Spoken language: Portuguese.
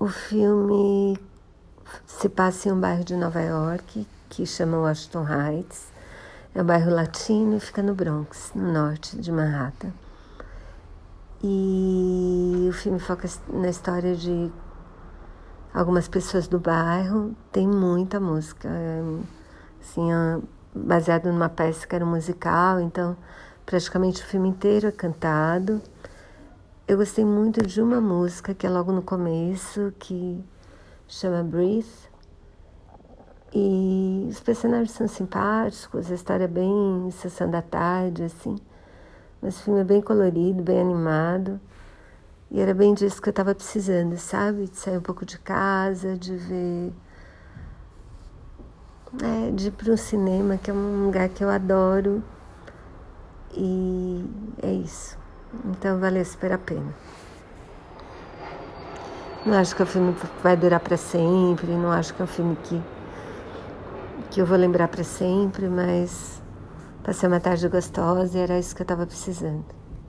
O filme se passa em um bairro de Nova York que chama Washington Heights. É um bairro latino e fica no Bronx, no norte de Manhattan. E o filme foca na história de algumas pessoas do bairro. Tem muita música, é, assim, baseado numa peça que era um musical, então praticamente o filme inteiro é cantado. Eu gostei muito de uma música que é logo no começo, que chama Breathe. E os personagens são simpáticos, a história é bem sessão da tarde, assim. Mas o filme é bem colorido, bem animado. E era bem disso que eu estava precisando, sabe? De sair um pouco de casa, de ver. É, de ir para um cinema, que é um lugar que eu adoro. E é isso. Então valeu super a pena. Não acho que o filme vai durar para sempre, não acho que é um filme que, que eu vou lembrar para sempre, mas passei uma tarde gostosa e era isso que eu estava precisando.